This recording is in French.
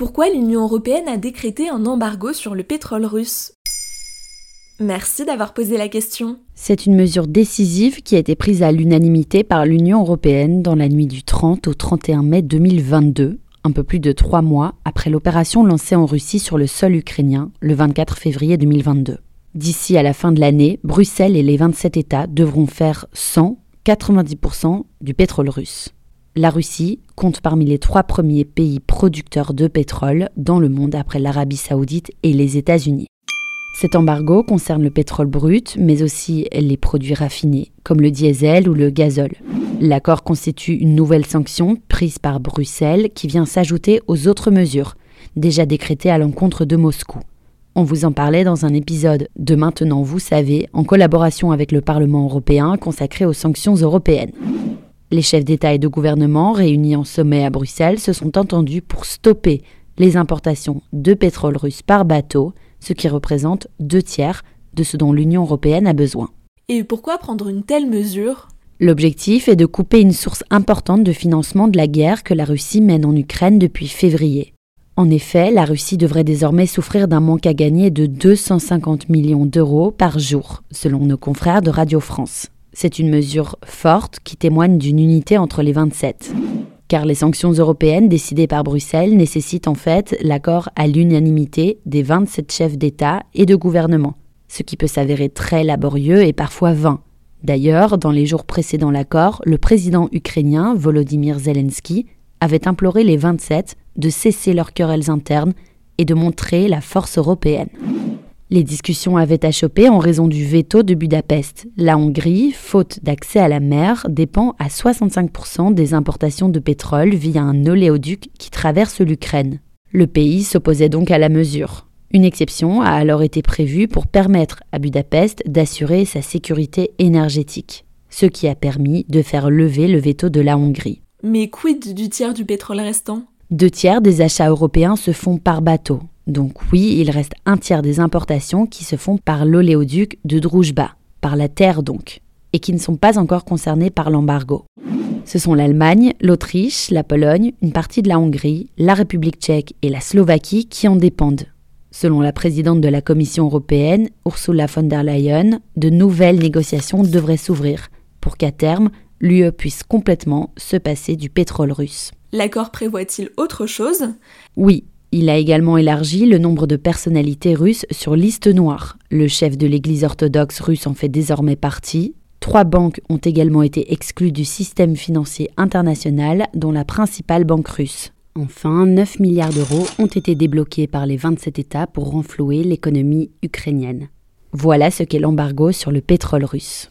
Pourquoi l'Union européenne a décrété un embargo sur le pétrole russe Merci d'avoir posé la question. C'est une mesure décisive qui a été prise à l'unanimité par l'Union européenne dans la nuit du 30 au 31 mai 2022, un peu plus de trois mois après l'opération lancée en Russie sur le sol ukrainien le 24 février 2022. D'ici à la fin de l'année, Bruxelles et les 27 États devront faire 100, 90% du pétrole russe. La Russie compte parmi les trois premiers pays producteurs de pétrole dans le monde après l'Arabie saoudite et les États-Unis. Cet embargo concerne le pétrole brut, mais aussi les produits raffinés, comme le diesel ou le gazole. L'accord constitue une nouvelle sanction prise par Bruxelles qui vient s'ajouter aux autres mesures, déjà décrétées à l'encontre de Moscou. On vous en parlait dans un épisode de Maintenant vous savez, en collaboration avec le Parlement européen consacré aux sanctions européennes. Les chefs d'État et de gouvernement réunis en sommet à Bruxelles se sont entendus pour stopper les importations de pétrole russe par bateau, ce qui représente deux tiers de ce dont l'Union européenne a besoin. Et pourquoi prendre une telle mesure? L'objectif est de couper une source importante de financement de la guerre que la Russie mène en Ukraine depuis février. En effet, la Russie devrait désormais souffrir d'un manque à gagner de 250 millions d'euros par jour, selon nos confrères de Radio France. C'est une mesure forte qui témoigne d'une unité entre les 27. Car les sanctions européennes décidées par Bruxelles nécessitent en fait l'accord à l'unanimité des 27 chefs d'État et de gouvernement, ce qui peut s'avérer très laborieux et parfois vain. D'ailleurs, dans les jours précédant l'accord, le président ukrainien Volodymyr Zelensky avait imploré les 27 de cesser leurs querelles internes et de montrer la force européenne. Les discussions avaient achoppé en raison du veto de Budapest. La Hongrie, faute d'accès à la mer, dépend à 65% des importations de pétrole via un oléoduc qui traverse l'Ukraine. Le pays s'opposait donc à la mesure. Une exception a alors été prévue pour permettre à Budapest d'assurer sa sécurité énergétique, ce qui a permis de faire lever le veto de la Hongrie. Mais quid du tiers du pétrole restant? Deux tiers des achats européens se font par bateau. Donc oui, il reste un tiers des importations qui se font par l'oléoduc de Druzhba, par la terre donc, et qui ne sont pas encore concernées par l'embargo. Ce sont l'Allemagne, l'Autriche, la Pologne, une partie de la Hongrie, la République tchèque et la Slovaquie qui en dépendent. Selon la présidente de la Commission européenne, Ursula von der Leyen, de nouvelles négociations devraient s'ouvrir pour qu'à terme, l'UE puisse complètement se passer du pétrole russe. L'accord prévoit-il autre chose? Oui, il a également élargi le nombre de personnalités russes sur liste noire. Le chef de l'Église orthodoxe russe en fait désormais partie. Trois banques ont également été exclues du système financier international, dont la principale banque russe. Enfin, 9 milliards d'euros ont été débloqués par les 27 États pour renflouer l'économie ukrainienne. Voilà ce qu'est l'embargo sur le pétrole russe.